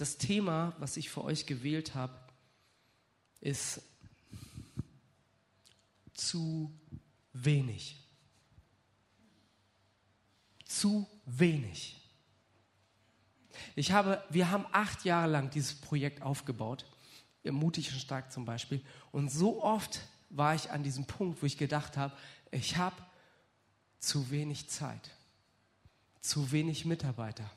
das Thema, was ich für euch gewählt habe, ist zu wenig. Zu wenig. Ich habe, wir haben acht Jahre lang dieses Projekt aufgebaut, mutig und stark zum Beispiel. Und so oft war ich an diesem Punkt, wo ich gedacht habe, ich habe zu wenig Zeit, zu wenig Mitarbeiter,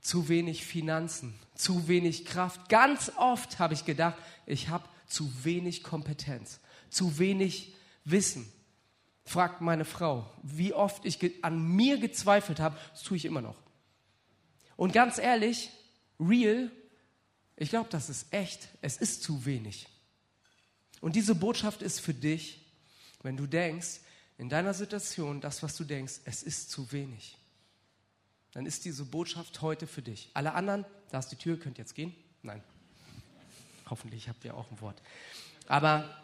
zu wenig Finanzen, zu wenig Kraft. Ganz oft habe ich gedacht, ich habe zu wenig Kompetenz, zu wenig Wissen. Fragt meine Frau, wie oft ich an mir gezweifelt habe, das tue ich immer noch. Und ganz ehrlich, real, ich glaube, das ist echt, es ist zu wenig. Und diese Botschaft ist für dich, wenn du denkst, in deiner Situation, das, was du denkst, es ist zu wenig. Dann ist diese Botschaft heute für dich. Alle anderen, da ist die Tür, könnt jetzt gehen? Nein. Hoffentlich habt ihr auch ein Wort. Aber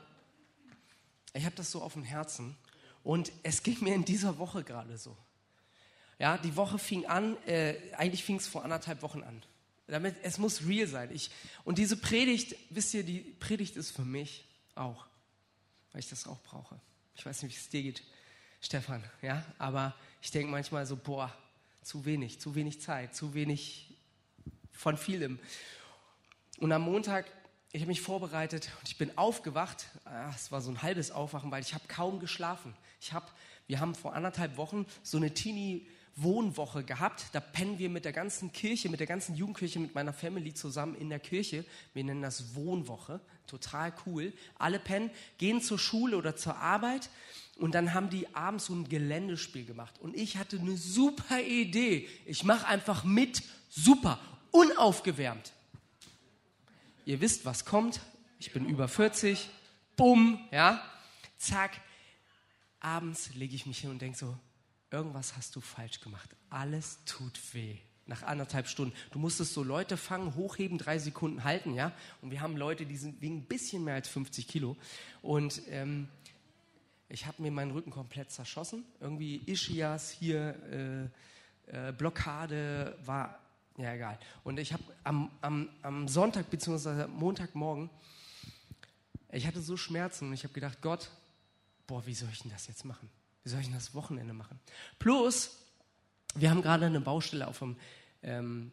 ich habe das so auf dem Herzen und es ging mir in dieser Woche gerade so. Ja, die Woche fing an, äh, eigentlich fing es vor anderthalb Wochen an. Damit, es muss real sein. Ich, und diese Predigt, wisst ihr, die Predigt ist für mich auch, weil ich das auch brauche. Ich weiß nicht, wie es dir geht, Stefan, ja, aber ich denke manchmal so, boah, zu wenig, zu wenig Zeit, zu wenig von vielem. Und am Montag, ich habe mich vorbereitet und ich bin aufgewacht. Ah, es war so ein halbes Aufwachen, weil ich habe kaum geschlafen. Ich habe, wir haben vor anderthalb Wochen so eine Teenie Wohnwoche gehabt. Da pennen wir mit der ganzen Kirche, mit der ganzen Jugendkirche, mit meiner Family zusammen in der Kirche. Wir nennen das Wohnwoche. Total cool. Alle pennen, gehen zur Schule oder zur Arbeit und dann haben die abends so ein Geländespiel gemacht. Und ich hatte eine super Idee. Ich mache einfach mit. Super. Unaufgewärmt. Ihr wisst, was kommt. Ich bin über 40. Bumm, ja. Zack. Abends lege ich mich hin und denke so, irgendwas hast du falsch gemacht. Alles tut weh. Nach anderthalb Stunden. Du musstest so Leute fangen, hochheben, drei Sekunden halten, ja. Und wir haben Leute, die sind wegen ein bisschen mehr als 50 Kilo. Und ähm, ich habe mir meinen Rücken komplett zerschossen. Irgendwie Ischias hier, äh, äh, Blockade, war ja egal. Und ich habe am, am, am Sonntag bzw. Montagmorgen, ich hatte so Schmerzen und ich habe gedacht, Gott, boah, wie soll ich denn das jetzt machen? Wie soll ich denn das Wochenende machen? Plus, wir haben gerade eine Baustelle auf dem, ähm,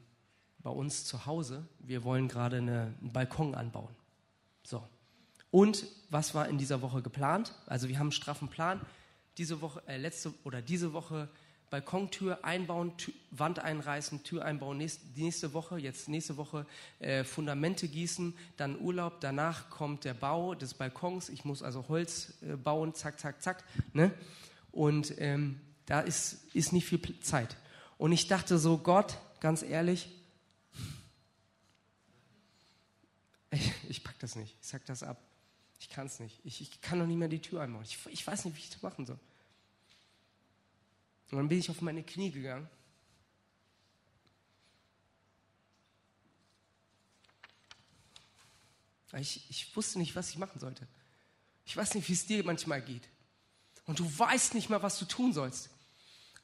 bei uns zu Hause. Wir wollen gerade eine, einen Balkon anbauen. So. Und was war in dieser Woche geplant? Also wir haben einen straffen Plan. Diese Woche, äh, letzte oder diese Woche Balkontür einbauen, Tür, Wand einreißen, Tür einbauen. Nächste, die nächste Woche, jetzt nächste Woche äh, Fundamente gießen, dann Urlaub. Danach kommt der Bau des Balkons. Ich muss also Holz äh, bauen, zack, zack, zack. Ne? Und ähm, da ist, ist nicht viel Zeit. Und ich dachte so, Gott, ganz ehrlich, ich, ich pack das nicht, ich sag das ab. Ich kann es nicht. Ich, ich, kann noch nicht mehr die Tür einbauen. Ich, ich weiß nicht, wie ich das machen soll. Und dann bin ich auf meine Knie gegangen. Ich, ich wusste nicht, was ich machen sollte. Ich weiß nicht, wie es dir manchmal geht und du weißt nicht mehr, was du tun sollst.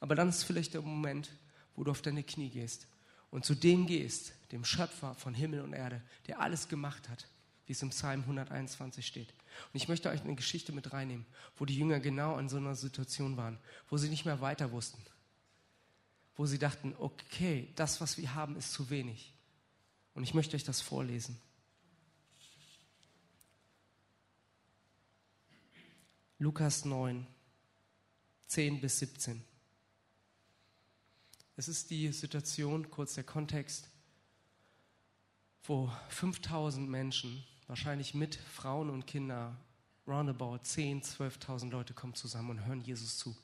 Aber dann ist vielleicht der Moment, wo du auf deine Knie gehst und zu dem gehst, dem Schöpfer von Himmel und Erde, der alles gemacht hat, wie es im Psalm 121 steht. Und ich möchte euch eine Geschichte mit reinnehmen, wo die Jünger genau in so einer Situation waren, wo sie nicht mehr weiter wussten, wo sie dachten, okay, das, was wir haben, ist zu wenig. Und ich möchte euch das vorlesen. Lukas 9, 10 bis 17. Es ist die Situation, kurz der Kontext, wo 5000 Menschen, wahrscheinlich mit Frauen und Kindern, roundabout 10, 12.000 Leute kommen zusammen und hören Jesus zu.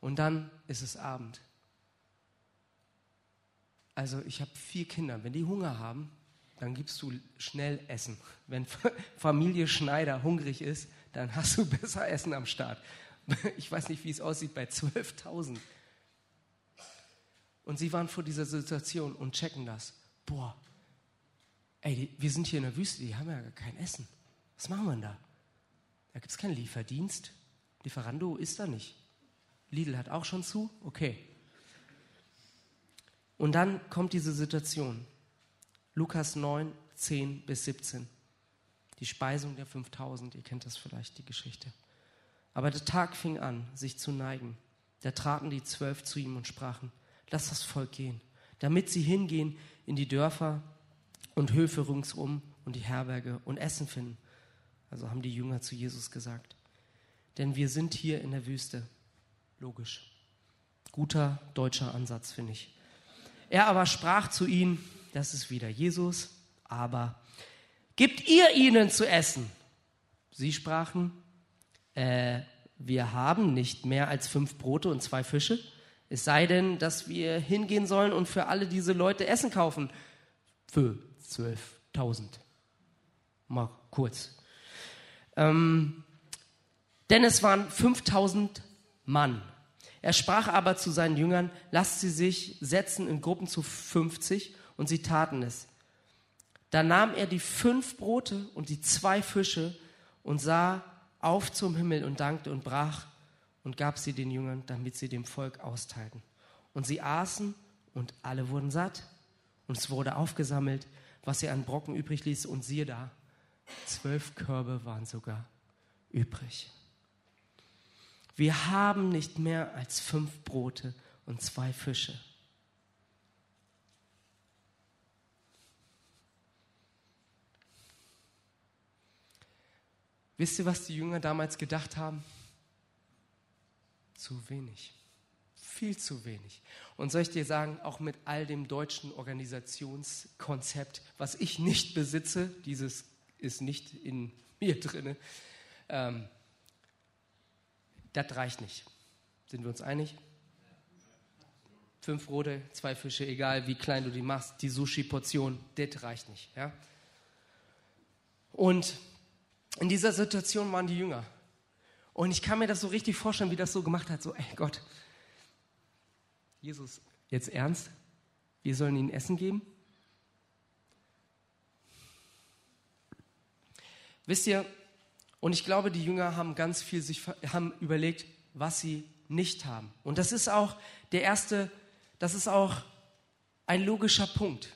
Und dann ist es Abend. Also ich habe vier Kinder. Wenn die Hunger haben, dann gibst du schnell Essen. Wenn Familie Schneider hungrig ist, dann hast du besser Essen am Start. Ich weiß nicht, wie es aussieht bei 12.000. Und sie waren vor dieser Situation und checken das. Boah, ey, die, wir sind hier in der Wüste, die haben ja kein Essen. Was machen wir denn da? Da gibt es keinen Lieferdienst. Lieferando ist da nicht. Lidl hat auch schon zu? Okay. Und dann kommt diese Situation. Lukas 9, 10 bis 17. Die Speisung der 5000, ihr kennt das vielleicht, die Geschichte. Aber der Tag fing an, sich zu neigen. Da traten die Zwölf zu ihm und sprachen, lass das Volk gehen, damit sie hingehen in die Dörfer und Höfe ringsum und die Herberge und Essen finden. Also haben die Jünger zu Jesus gesagt. Denn wir sind hier in der Wüste. Logisch. Guter deutscher Ansatz, finde ich. Er aber sprach zu ihnen, das ist wieder Jesus, aber Gebt ihr ihnen zu essen? Sie sprachen, äh, wir haben nicht mehr als fünf Brote und zwei Fische. Es sei denn, dass wir hingehen sollen und für alle diese Leute Essen kaufen. Für 12.000. Mal kurz. Ähm, denn es waren 5.000 Mann. Er sprach aber zu seinen Jüngern, lasst sie sich setzen in Gruppen zu 50 und sie taten es. Da nahm er die fünf Brote und die zwei Fische und sah auf zum Himmel und dankte und brach und gab sie den Jüngern, damit sie dem Volk austeilten. Und sie aßen und alle wurden satt. Und es wurde aufgesammelt, was er an Brocken übrig ließ. Und siehe da, zwölf Körbe waren sogar übrig. Wir haben nicht mehr als fünf Brote und zwei Fische. Wisst ihr, was die Jünger damals gedacht haben? Zu wenig. Viel zu wenig. Und soll ich dir sagen, auch mit all dem deutschen Organisationskonzept, was ich nicht besitze, dieses ist nicht in mir drin, ähm, das reicht nicht. Sind wir uns einig? Fünf Brote, zwei Fische, egal wie klein du die machst, die Sushi-Portion, das reicht nicht. Ja? Und in dieser Situation waren die Jünger. Und ich kann mir das so richtig vorstellen, wie das so gemacht hat. So, ey Gott, Jesus, jetzt ernst? Wir sollen ihnen Essen geben? Wisst ihr, und ich glaube, die Jünger haben ganz viel sich haben überlegt, was sie nicht haben. Und das ist auch der erste, das ist auch ein logischer Punkt.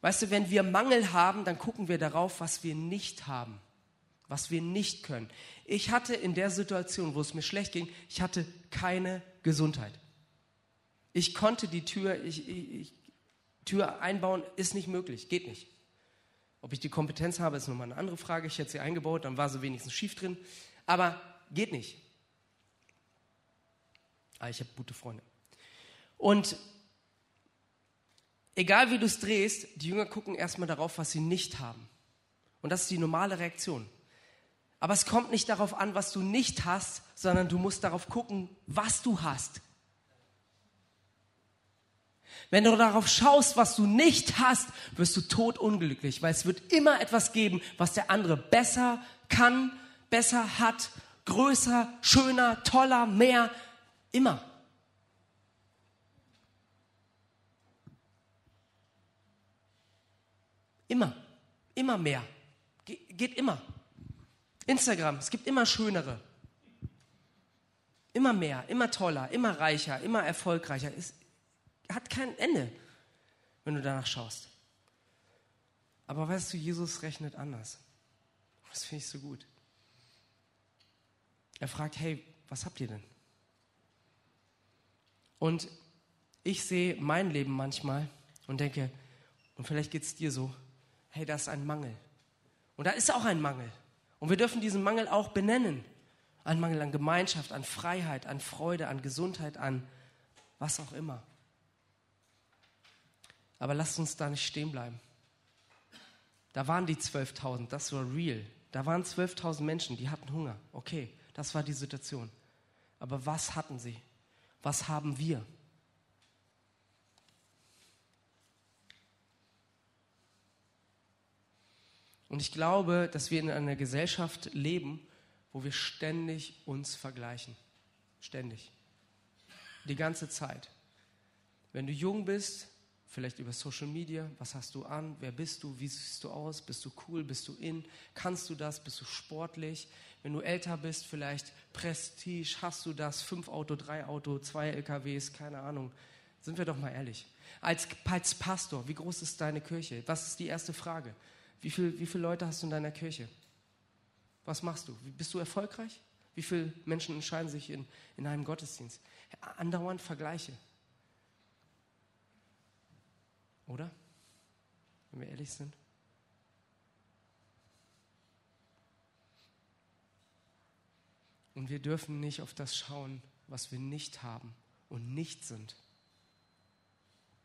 Weißt du, wenn wir Mangel haben, dann gucken wir darauf, was wir nicht haben was wir nicht können. Ich hatte in der Situation, wo es mir schlecht ging, ich hatte keine Gesundheit. Ich konnte die Tür, ich, ich, Tür einbauen, ist nicht möglich, geht nicht. Ob ich die Kompetenz habe, ist nochmal eine andere Frage. Ich hätte sie eingebaut, dann war sie wenigstens schief drin. Aber geht nicht. Aber ah, ich habe gute Freunde. Und egal wie du es drehst, die Jünger gucken erstmal darauf, was sie nicht haben. Und das ist die normale Reaktion. Aber es kommt nicht darauf an, was du nicht hast, sondern du musst darauf gucken, was du hast. Wenn du darauf schaust, was du nicht hast, wirst du totunglücklich, weil es wird immer etwas geben, was der andere besser kann, besser hat, größer, schöner, toller, mehr, immer. Immer, immer mehr. Ge geht immer. Instagram, es gibt immer schönere. Immer mehr, immer toller, immer reicher, immer erfolgreicher. Es hat kein Ende, wenn du danach schaust. Aber weißt du, Jesus rechnet anders. Das finde ich so gut. Er fragt, hey, was habt ihr denn? Und ich sehe mein Leben manchmal und denke, und vielleicht geht es dir so, hey, da ist ein Mangel. Und da ist auch ein Mangel. Und wir dürfen diesen Mangel auch benennen. Ein Mangel an Gemeinschaft, an Freiheit, an Freude, an Gesundheit, an was auch immer. Aber lasst uns da nicht stehen bleiben. Da waren die 12.000, das war real. Da waren 12.000 Menschen, die hatten Hunger. Okay, das war die Situation. Aber was hatten sie? Was haben wir? Und ich glaube, dass wir in einer Gesellschaft leben, wo wir ständig uns vergleichen. Ständig. Die ganze Zeit. Wenn du jung bist, vielleicht über Social Media, was hast du an, wer bist du, wie siehst du aus, bist du cool, bist du in, kannst du das, bist du sportlich. Wenn du älter bist, vielleicht Prestige, hast du das, fünf Auto, drei Auto, zwei LKWs, keine Ahnung. Sind wir doch mal ehrlich. Als, als Pastor, wie groß ist deine Kirche? Was ist die erste Frage? Wie, viel, wie viele Leute hast du in deiner Kirche? Was machst du? Bist du erfolgreich? Wie viele Menschen entscheiden sich in, in einem Gottesdienst? Andauernd Vergleiche. Oder? Wenn wir ehrlich sind. Und wir dürfen nicht auf das schauen, was wir nicht haben und nicht sind.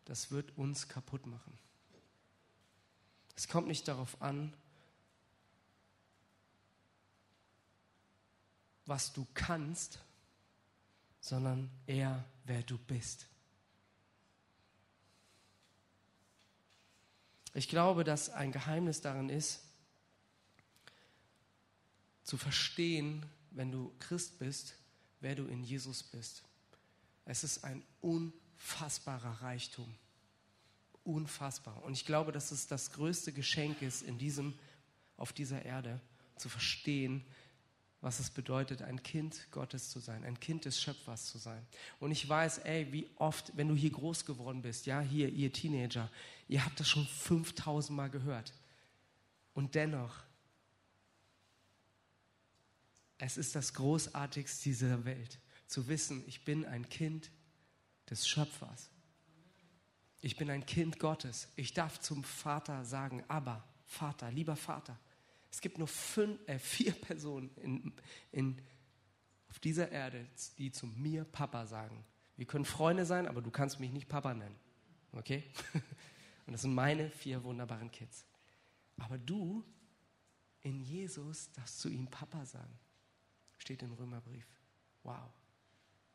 Das wird uns kaputt machen. Es kommt nicht darauf an, was du kannst, sondern eher, wer du bist. Ich glaube, dass ein Geheimnis darin ist, zu verstehen, wenn du Christ bist, wer du in Jesus bist. Es ist ein unfassbarer Reichtum. Unfassbar. Und ich glaube, dass es das größte Geschenk ist in diesem, auf dieser Erde, zu verstehen, was es bedeutet, ein Kind Gottes zu sein, ein Kind des Schöpfers zu sein. Und ich weiß, ey, wie oft, wenn du hier groß geworden bist, ja, hier, ihr Teenager, ihr habt das schon 5000 Mal gehört. Und dennoch, es ist das Großartigste dieser Welt, zu wissen, ich bin ein Kind des Schöpfers. Ich bin ein Kind Gottes. Ich darf zum Vater sagen, aber Vater, lieber Vater. Es gibt nur fünf, äh, vier Personen in, in, auf dieser Erde, die zu mir Papa sagen. Wir können Freunde sein, aber du kannst mich nicht Papa nennen. Okay? Und das sind meine vier wunderbaren Kids. Aber du, in Jesus, darfst zu ihm Papa sagen. Steht im Römerbrief. Wow.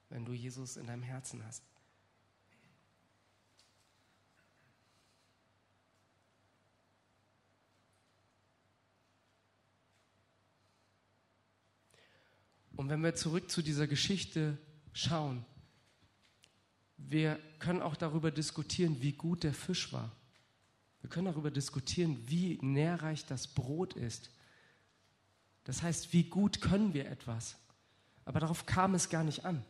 Wenn du Jesus in deinem Herzen hast. Und wenn wir zurück zu dieser Geschichte schauen, wir können auch darüber diskutieren, wie gut der Fisch war. Wir können darüber diskutieren, wie nährreich das Brot ist. Das heißt, wie gut können wir etwas? Aber darauf kam es gar nicht an.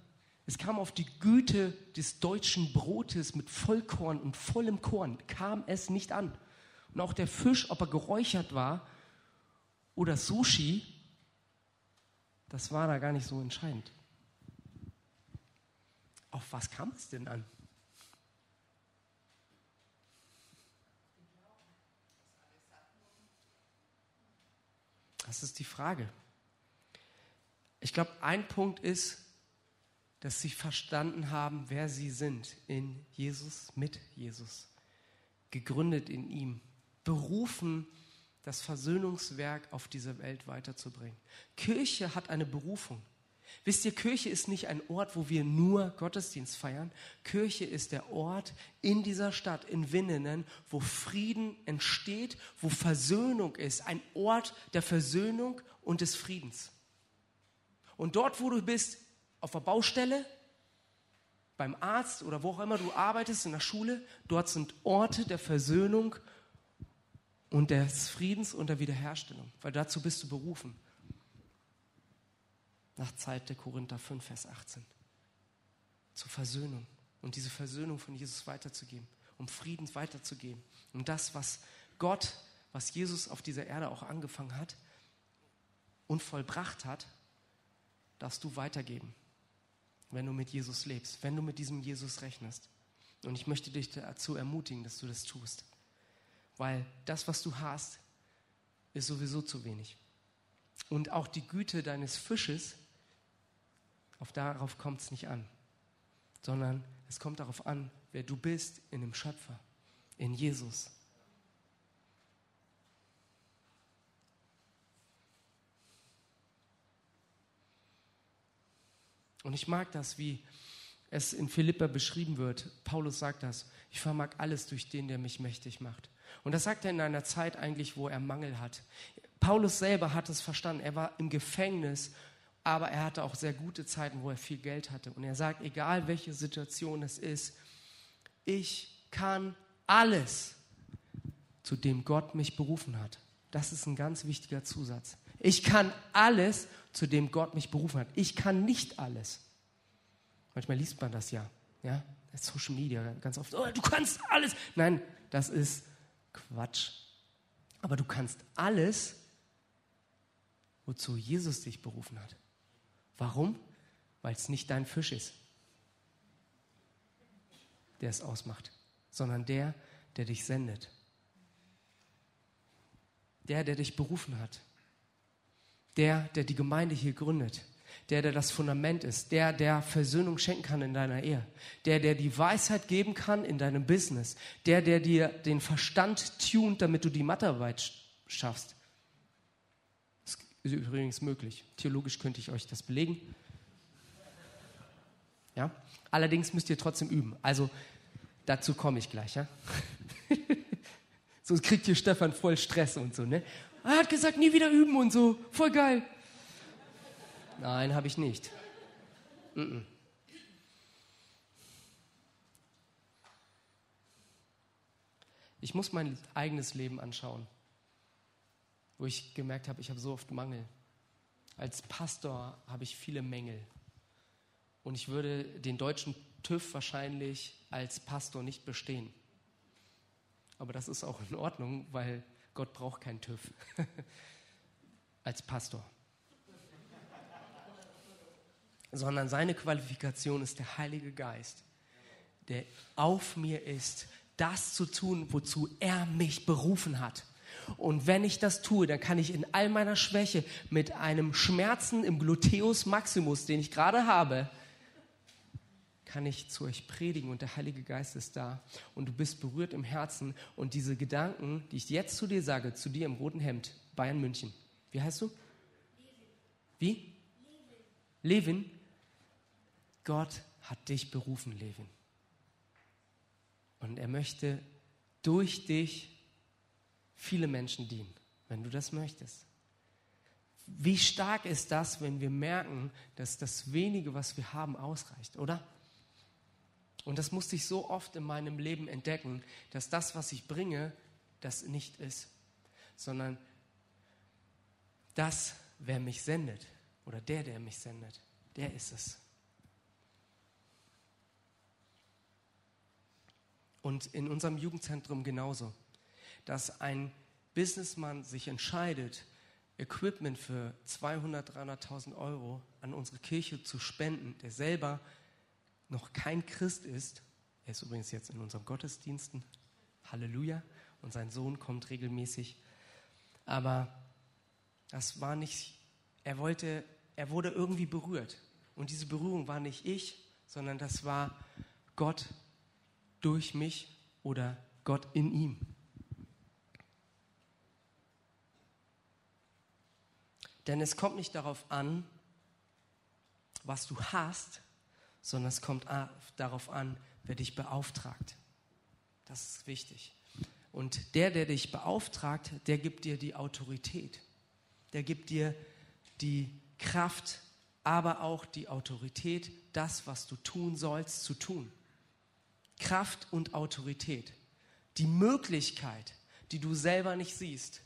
Es kam auf die Güte des deutschen Brotes mit Vollkorn und vollem Korn, kam es nicht an. Und auch der Fisch, ob er geräuchert war oder Sushi, das war da gar nicht so entscheidend. Auf was kam es denn an? Das ist die Frage. Ich glaube, ein Punkt ist, dass sie verstanden haben, wer sie sind in Jesus, mit Jesus, gegründet in ihm, berufen das Versöhnungswerk auf dieser Welt weiterzubringen. Kirche hat eine Berufung. Wisst ihr, Kirche ist nicht ein Ort, wo wir nur Gottesdienst feiern. Kirche ist der Ort in dieser Stadt, in Winnenen, wo Frieden entsteht, wo Versöhnung ist. Ein Ort der Versöhnung und des Friedens. Und dort, wo du bist, auf der Baustelle, beim Arzt oder wo auch immer du arbeitest, in der Schule, dort sind Orte der Versöhnung und des Friedens und der Wiederherstellung, weil dazu bist du berufen. Nach Zeit der Korinther 5, Vers 18. Zur Versöhnung und diese Versöhnung von Jesus weiterzugeben, um Frieden weiterzugeben. Und das, was Gott, was Jesus auf dieser Erde auch angefangen hat und vollbracht hat, darfst du weitergeben, wenn du mit Jesus lebst, wenn du mit diesem Jesus rechnest. Und ich möchte dich dazu ermutigen, dass du das tust weil das, was du hast, ist sowieso zu wenig. Und auch die Güte deines Fisches, auf darauf kommt es nicht an, sondern es kommt darauf an, wer du bist in dem Schöpfer, in Jesus. Und ich mag das, wie es in Philippa beschrieben wird. Paulus sagt das, ich vermag alles durch den, der mich mächtig macht. Und das sagt er in einer Zeit eigentlich, wo er Mangel hat. Paulus selber hat es verstanden. Er war im Gefängnis, aber er hatte auch sehr gute Zeiten, wo er viel Geld hatte. Und er sagt, egal welche Situation es ist, ich kann alles, zu dem Gott mich berufen hat. Das ist ein ganz wichtiger Zusatz. Ich kann alles, zu dem Gott mich berufen hat. Ich kann nicht alles. Manchmal liest man das ja. ja? Social Media ganz oft, oh, du kannst alles. Nein, das ist Quatsch. Aber du kannst alles, wozu Jesus dich berufen hat. Warum? Weil es nicht dein Fisch ist, der es ausmacht, sondern der, der dich sendet. Der, der dich berufen hat. Der, der die Gemeinde hier gründet der, der das Fundament ist, der, der Versöhnung schenken kann in deiner Ehe, der, der die Weisheit geben kann in deinem Business, der, der dir den Verstand tunt, damit du die Mathearbeit schaffst. Ist übrigens möglich. Theologisch könnte ich euch das belegen. Ja? Allerdings müsst ihr trotzdem üben. Also dazu komme ich gleich. Ja? Sonst kriegt hier Stefan voll Stress und so. Ne? Er hat gesagt, nie wieder üben und so. Voll geil. Nein, habe ich nicht. -mm. Ich muss mein eigenes Leben anschauen, wo ich gemerkt habe, ich habe so oft Mangel. Als Pastor habe ich viele Mängel. Und ich würde den deutschen TÜV wahrscheinlich als Pastor nicht bestehen. Aber das ist auch in Ordnung, weil Gott braucht keinen TÜV als Pastor sondern seine Qualifikation ist der Heilige Geist, der auf mir ist, das zu tun, wozu er mich berufen hat. Und wenn ich das tue, dann kann ich in all meiner Schwäche mit einem Schmerzen im Gluteus Maximus, den ich gerade habe, kann ich zu euch predigen und der Heilige Geist ist da und du bist berührt im Herzen und diese Gedanken, die ich jetzt zu dir sage, zu dir im roten Hemd, Bayern München. Wie heißt du? Wie? Levin. Gott hat dich berufen, Levin. Und er möchte durch dich viele Menschen dienen, wenn du das möchtest. Wie stark ist das, wenn wir merken, dass das wenige, was wir haben, ausreicht, oder? Und das musste ich so oft in meinem Leben entdecken, dass das, was ich bringe, das nicht ist, sondern das, wer mich sendet, oder der, der mich sendet, der ist es. Und in unserem Jugendzentrum genauso, dass ein Businessmann sich entscheidet, Equipment für 200, 300.000 Euro an unsere Kirche zu spenden, der selber noch kein Christ ist. Er ist übrigens jetzt in unseren Gottesdiensten. Halleluja. Und sein Sohn kommt regelmäßig. Aber das war nicht, er wollte, er wurde irgendwie berührt. Und diese Berührung war nicht ich, sondern das war Gott, durch mich oder Gott in ihm. Denn es kommt nicht darauf an, was du hast, sondern es kommt darauf an, wer dich beauftragt. Das ist wichtig. Und der, der dich beauftragt, der gibt dir die Autorität. Der gibt dir die Kraft, aber auch die Autorität, das, was du tun sollst, zu tun. Kraft und Autorität. Die Möglichkeit, die du selber nicht siehst.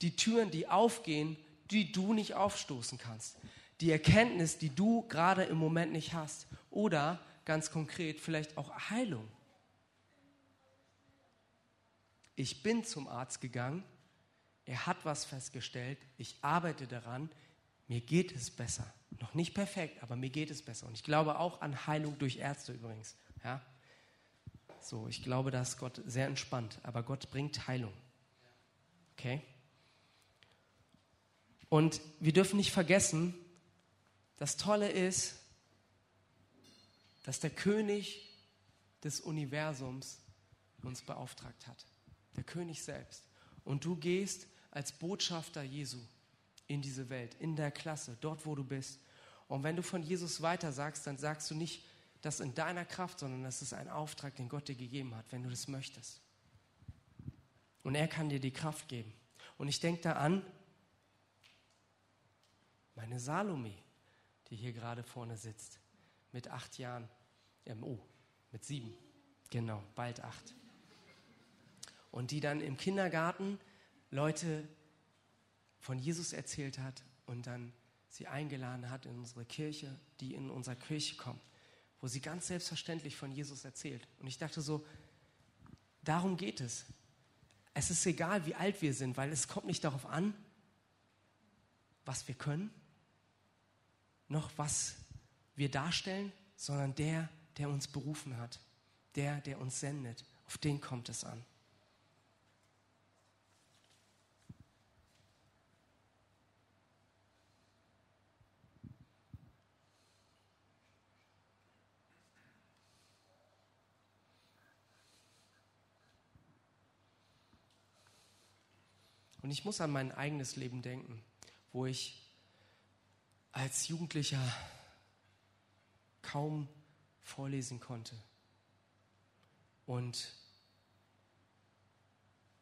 Die Türen, die aufgehen, die du nicht aufstoßen kannst. Die Erkenntnis, die du gerade im Moment nicht hast. Oder ganz konkret vielleicht auch Heilung. Ich bin zum Arzt gegangen, er hat was festgestellt, ich arbeite daran, mir geht es besser. Noch nicht perfekt, aber mir geht es besser. Und ich glaube auch an Heilung durch Ärzte übrigens. Ja? So, ich glaube, da ist Gott sehr entspannt, aber Gott bringt Heilung. Okay? Und wir dürfen nicht vergessen, das Tolle ist, dass der König des Universums uns beauftragt hat. Der König selbst. Und du gehst als Botschafter Jesu in diese Welt, in der Klasse, dort wo du bist. Und wenn du von Jesus weiter sagst, dann sagst du nicht, das in deiner Kraft, sondern das ist ein Auftrag, den Gott dir gegeben hat, wenn du das möchtest. Und er kann dir die Kraft geben. Und ich denke da an meine Salome, die hier gerade vorne sitzt, mit acht Jahren, ähm, oh, mit sieben, genau, bald acht. Und die dann im Kindergarten Leute von Jesus erzählt hat und dann sie eingeladen hat in unsere Kirche, die in unsere Kirche kommen wo sie ganz selbstverständlich von Jesus erzählt. Und ich dachte so, darum geht es. Es ist egal, wie alt wir sind, weil es kommt nicht darauf an, was wir können, noch was wir darstellen, sondern der, der uns berufen hat, der, der uns sendet. Auf den kommt es an. Und ich muss an mein eigenes Leben denken, wo ich als Jugendlicher kaum vorlesen konnte. Und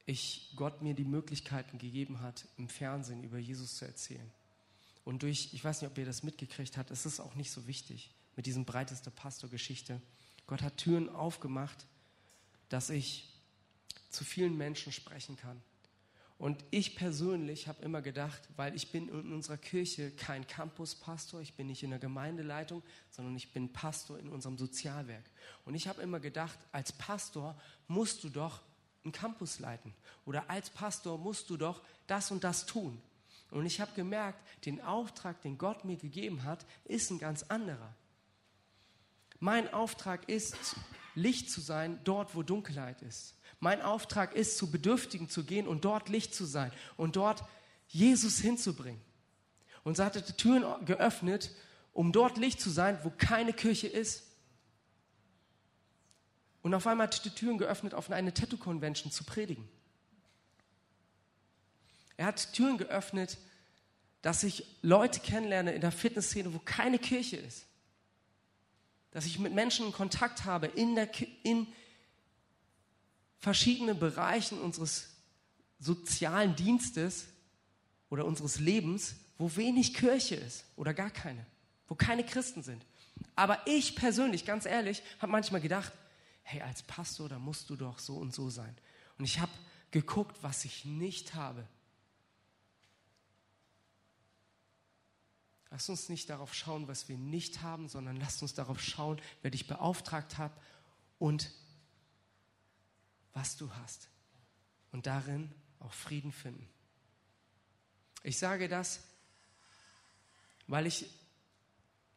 ich Gott mir die Möglichkeiten gegeben hat, im Fernsehen über Jesus zu erzählen. Und durch, ich weiß nicht, ob ihr das mitgekriegt habt, es ist auch nicht so wichtig mit diesem breiteste Pastor-Geschichte. Gott hat Türen aufgemacht, dass ich zu vielen Menschen sprechen kann. Und ich persönlich habe immer gedacht, weil ich bin in unserer Kirche kein Campuspastor, ich bin nicht in der Gemeindeleitung, sondern ich bin Pastor in unserem Sozialwerk. Und ich habe immer gedacht, als Pastor musst du doch einen Campus leiten oder als Pastor musst du doch das und das tun. Und ich habe gemerkt, den Auftrag, den Gott mir gegeben hat, ist ein ganz anderer. Mein Auftrag ist, Licht zu sein dort, wo Dunkelheit ist. Mein Auftrag ist, zu Bedürftigen zu gehen und dort Licht zu sein und dort Jesus hinzubringen. Und so hat er die Türen geöffnet, um dort Licht zu sein, wo keine Kirche ist. Und auf einmal hat er die Türen geöffnet, auf eine Tattoo-Convention zu predigen. Er hat Türen geöffnet, dass ich Leute kennenlerne in der Fitnessszene, wo keine Kirche ist. Dass ich mit Menschen in Kontakt habe in, der, in verschiedenen Bereichen unseres sozialen Dienstes oder unseres Lebens, wo wenig Kirche ist oder gar keine, wo keine Christen sind. Aber ich persönlich, ganz ehrlich, habe manchmal gedacht, hey, als Pastor, da musst du doch so und so sein. Und ich habe geguckt, was ich nicht habe. Lass uns nicht darauf schauen, was wir nicht haben, sondern lass uns darauf schauen, wer dich beauftragt hat und was du hast und darin auch Frieden finden. Ich sage das, weil ich,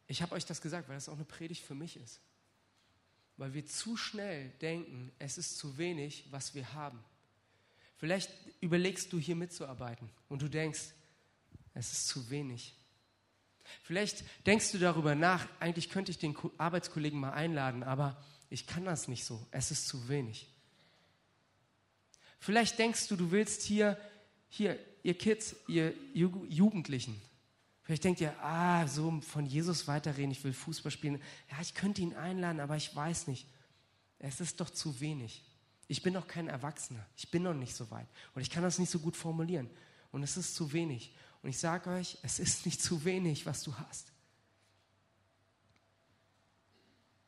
ich habe euch das gesagt, weil das auch eine Predigt für mich ist. Weil wir zu schnell denken, es ist zu wenig, was wir haben. Vielleicht überlegst du hier mitzuarbeiten und du denkst, es ist zu wenig. Vielleicht denkst du darüber nach, eigentlich könnte ich den Arbeitskollegen mal einladen, aber ich kann das nicht so, es ist zu wenig. Vielleicht denkst du, du willst hier, hier, ihr Kids, ihr Jugendlichen. Vielleicht denkt ihr, ah, so von Jesus weiterreden, ich will Fußball spielen. Ja, ich könnte ihn einladen, aber ich weiß nicht. Es ist doch zu wenig. Ich bin noch kein Erwachsener. Ich bin noch nicht so weit. Und ich kann das nicht so gut formulieren. Und es ist zu wenig. Und ich sage euch, es ist nicht zu wenig, was du hast.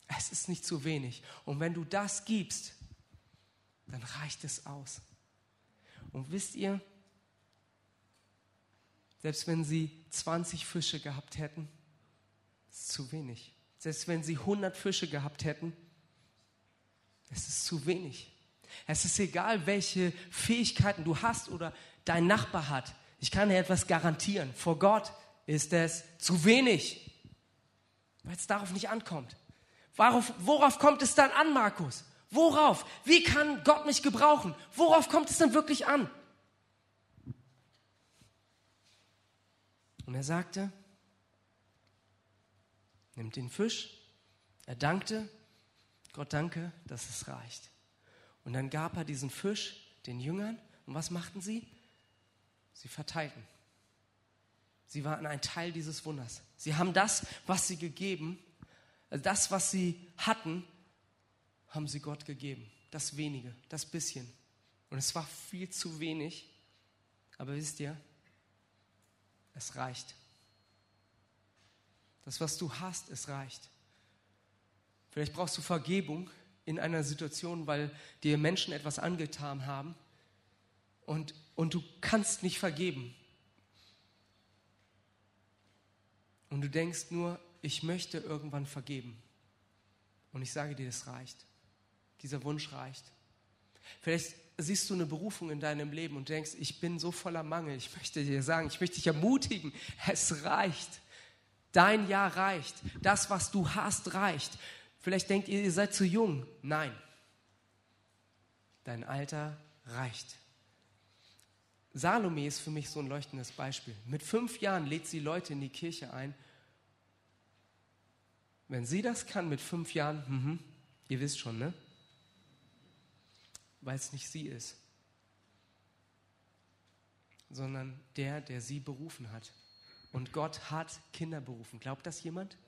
Es ist nicht zu wenig. Und wenn du das gibst, dann reicht es aus. Und wisst ihr, selbst wenn sie 20 Fische gehabt hätten, ist zu wenig. Selbst wenn sie 100 Fische gehabt hätten, es ist zu wenig. Es ist egal, welche Fähigkeiten du hast oder dein Nachbar hat. Ich kann dir etwas garantieren. Vor Gott ist es zu wenig, weil es darauf nicht ankommt. Worauf, worauf kommt es dann an, Markus? Worauf? Wie kann Gott mich gebrauchen? Worauf kommt es denn wirklich an? Und er sagte, nimmt den Fisch, er dankte, Gott danke, dass es reicht. Und dann gab er diesen Fisch den Jüngern und was machten sie? Sie verteilten. Sie waren ein Teil dieses Wunders. Sie haben das, was sie gegeben, das, was sie hatten, haben sie Gott gegeben. Das wenige, das bisschen. Und es war viel zu wenig. Aber wisst ihr, es reicht. Das, was du hast, es reicht. Vielleicht brauchst du Vergebung in einer Situation, weil dir Menschen etwas angetan haben und, und du kannst nicht vergeben. Und du denkst nur, ich möchte irgendwann vergeben. Und ich sage dir, es reicht. Dieser Wunsch reicht. Vielleicht siehst du eine Berufung in deinem Leben und denkst, ich bin so voller Mangel. Ich möchte dir sagen, ich möchte dich ermutigen, es reicht. Dein Jahr reicht. Das, was du hast, reicht. Vielleicht denkt ihr, ihr seid zu jung. Nein. Dein Alter reicht. Salome ist für mich so ein leuchtendes Beispiel. Mit fünf Jahren lädt sie Leute in die Kirche ein. Wenn sie das kann mit fünf Jahren, mhm, ihr wisst schon, ne? Weil es nicht sie ist, sondern der, der sie berufen hat. Und Gott hat Kinder berufen. Glaubt das jemand?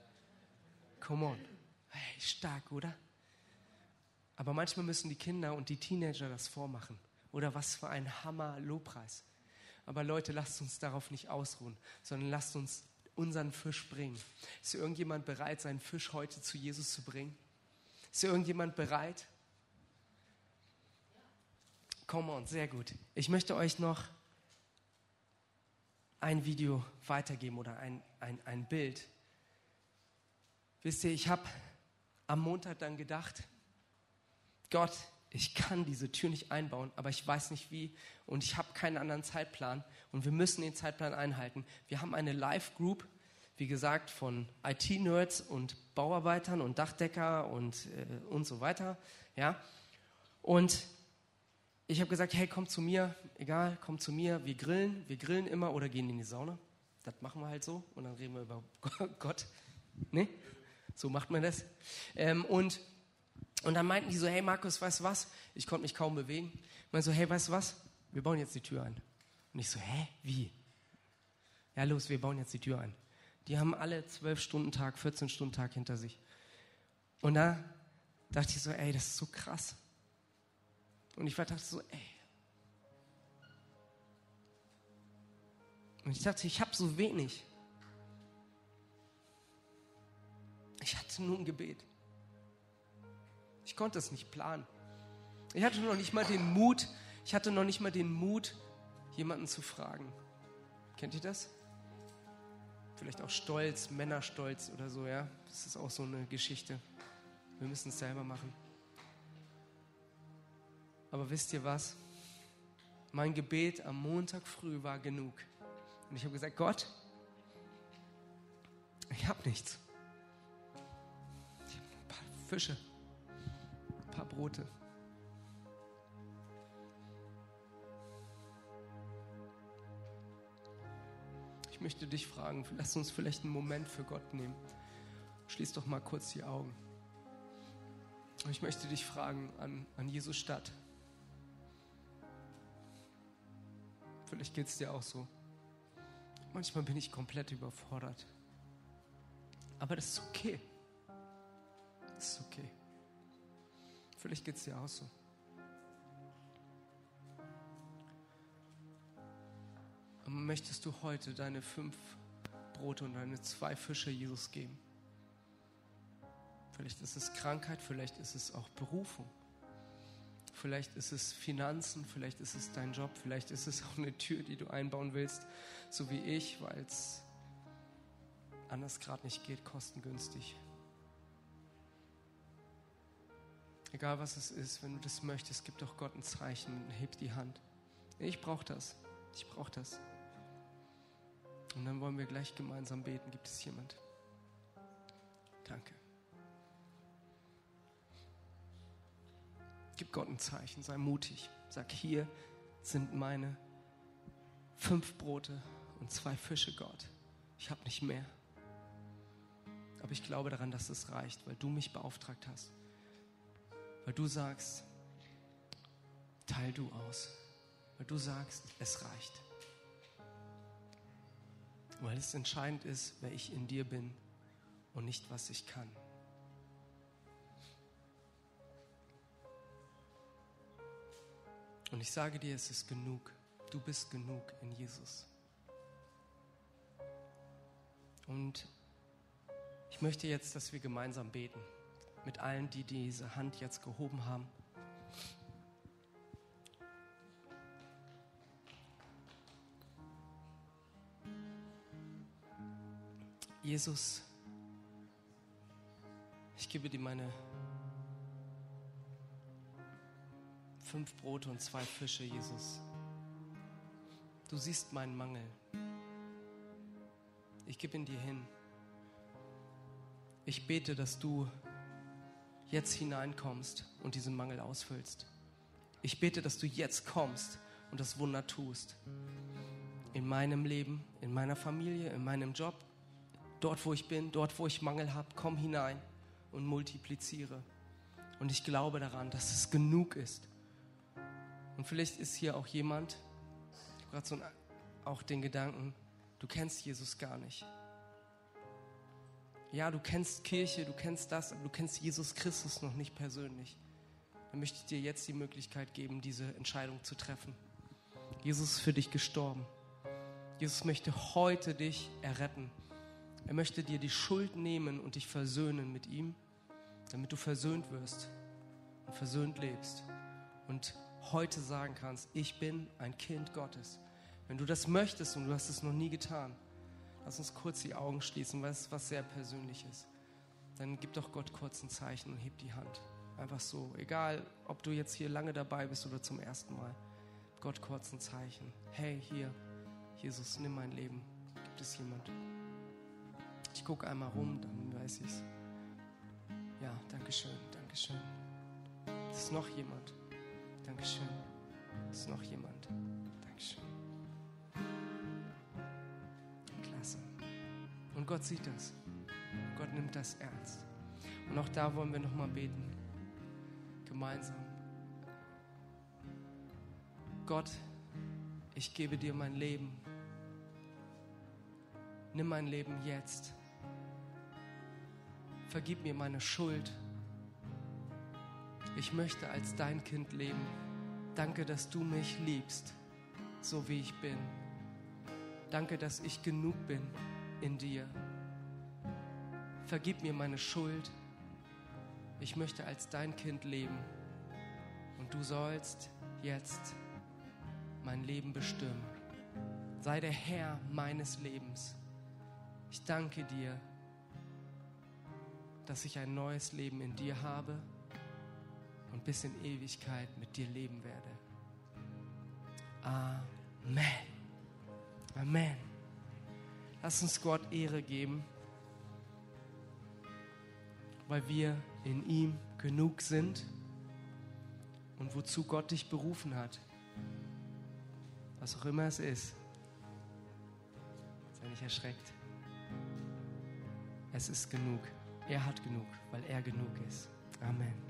Come on. Hey, stark, oder? Aber manchmal müssen die Kinder und die Teenager das vormachen. Oder was für ein Hammer-Lobpreis. Aber Leute, lasst uns darauf nicht ausruhen, sondern lasst uns unseren Fisch bringen. Ist irgendjemand bereit, seinen Fisch heute zu Jesus zu bringen? Ist irgendjemand bereit? Come on, sehr gut. Ich möchte euch noch ein Video weitergeben oder ein, ein, ein Bild. Wisst ihr, ich habe am Montag dann gedacht, Gott, ich kann diese Tür nicht einbauen, aber ich weiß nicht wie und ich habe keinen anderen Zeitplan und wir müssen den Zeitplan einhalten. Wir haben eine Live-Group, wie gesagt, von IT-Nerds und Bauarbeitern und Dachdecker und, äh, und so weiter. Ja? Und ich habe gesagt, hey, komm zu mir, egal, komm zu mir, wir grillen, wir grillen immer oder gehen in die Sauna. Das machen wir halt so und dann reden wir über Gott. Ne? So macht man das. Ähm, und und dann meinten die so, hey Markus, weißt du was? Ich konnte mich kaum bewegen. Ich meinte so, hey, weißt du was? Wir bauen jetzt die Tür ein. Und ich so, hä, wie? Ja, los, wir bauen jetzt die Tür ein. Die haben alle zwölf Stunden Tag, 14 Stunden Tag hinter sich. Und da dachte ich so, ey, das ist so krass. Und ich dachte so, ey. Und ich dachte, ich habe so wenig. Ich hatte nur ein Gebet. Ich konnte es nicht planen. Ich hatte noch nicht mal den Mut, ich hatte noch nicht mal den Mut, jemanden zu fragen. Kennt ihr das? Vielleicht auch Stolz, Männerstolz oder so, ja? Das ist auch so eine Geschichte. Wir müssen es selber machen. Aber wisst ihr was? Mein Gebet am Montag früh war genug. Und ich habe gesagt, Gott, ich habe nichts. Ich habe ein paar Fische paar Brote. Ich möchte dich fragen, lass uns vielleicht einen Moment für Gott nehmen. Schließ doch mal kurz die Augen. Ich möchte dich fragen an, an Jesus Stadt. Vielleicht geht es dir auch so. Manchmal bin ich komplett überfordert. Aber das ist okay. Das ist okay. Vielleicht geht es dir auch so. Möchtest du heute deine fünf Brote und deine zwei Fische Jesus geben? Vielleicht ist es Krankheit, vielleicht ist es auch Berufung. Vielleicht ist es Finanzen, vielleicht ist es dein Job, vielleicht ist es auch eine Tür, die du einbauen willst, so wie ich, weil es anders gerade nicht geht, kostengünstig. Egal was es ist, wenn du das möchtest, gib doch Gott ein Zeichen und heb die Hand. Ich brauche das. Ich brauche das. Und dann wollen wir gleich gemeinsam beten. Gibt es jemand? Danke. Gib Gott ein Zeichen, sei mutig. Sag, hier sind meine fünf Brote und zwei Fische, Gott. Ich habe nicht mehr. Aber ich glaube daran, dass es reicht, weil du mich beauftragt hast. Weil du sagst, teil du aus. Weil du sagst, es reicht. Weil es entscheidend ist, wer ich in dir bin und nicht, was ich kann. Und ich sage dir, es ist genug. Du bist genug in Jesus. Und ich möchte jetzt, dass wir gemeinsam beten mit allen, die diese Hand jetzt gehoben haben. Jesus, ich gebe dir meine fünf Brote und zwei Fische, Jesus. Du siehst meinen Mangel. Ich gebe ihn dir hin. Ich bete, dass du jetzt hineinkommst und diesen Mangel ausfüllst. Ich bete, dass du jetzt kommst und das Wunder tust. In meinem Leben, in meiner Familie, in meinem Job, dort wo ich bin, dort wo ich Mangel habe, komm hinein und multipliziere. Und ich glaube daran, dass es genug ist. Und vielleicht ist hier auch jemand, ich habe gerade so auch den Gedanken, du kennst Jesus gar nicht. Ja, du kennst Kirche, du kennst das, aber du kennst Jesus Christus noch nicht persönlich. Dann möchte ich dir jetzt die Möglichkeit geben, diese Entscheidung zu treffen. Jesus ist für dich gestorben. Jesus möchte heute dich erretten. Er möchte dir die Schuld nehmen und dich versöhnen mit ihm, damit du versöhnt wirst und versöhnt lebst und heute sagen kannst, ich bin ein Kind Gottes. Wenn du das möchtest und du hast es noch nie getan, lass uns kurz die Augen schließen, weil es was sehr Persönliches. Dann gib doch Gott kurz ein Zeichen und heb die Hand. Einfach so, egal ob du jetzt hier lange dabei bist oder zum ersten Mal. Gott kurz ein Zeichen. Hey, hier, Jesus, nimm mein Leben. Gibt es jemand? Ich gucke einmal rum, dann weiß ich's. Ja, danke schön, danke schön. Ist noch jemand? Dankeschön. Ist noch jemand? Dankeschön. Klasse. Und Gott sieht das. Gott nimmt das ernst. Und auch da wollen wir nochmal beten. Gemeinsam. Gott, ich gebe dir mein Leben. Nimm mein Leben jetzt. Vergib mir meine Schuld. Ich möchte als dein Kind leben. Danke, dass du mich liebst, so wie ich bin. Danke, dass ich genug bin in dir. Vergib mir meine Schuld. Ich möchte als dein Kind leben. Und du sollst jetzt mein Leben bestimmen. Sei der Herr meines Lebens. Ich danke dir, dass ich ein neues Leben in dir habe und bis in Ewigkeit mit dir leben werde. Amen. Amen. Lass uns Gott Ehre geben, weil wir in ihm genug sind und wozu Gott dich berufen hat. Was auch immer es ist. Sei nicht erschreckt. Es ist genug. Er hat genug, weil er genug ist. Amen.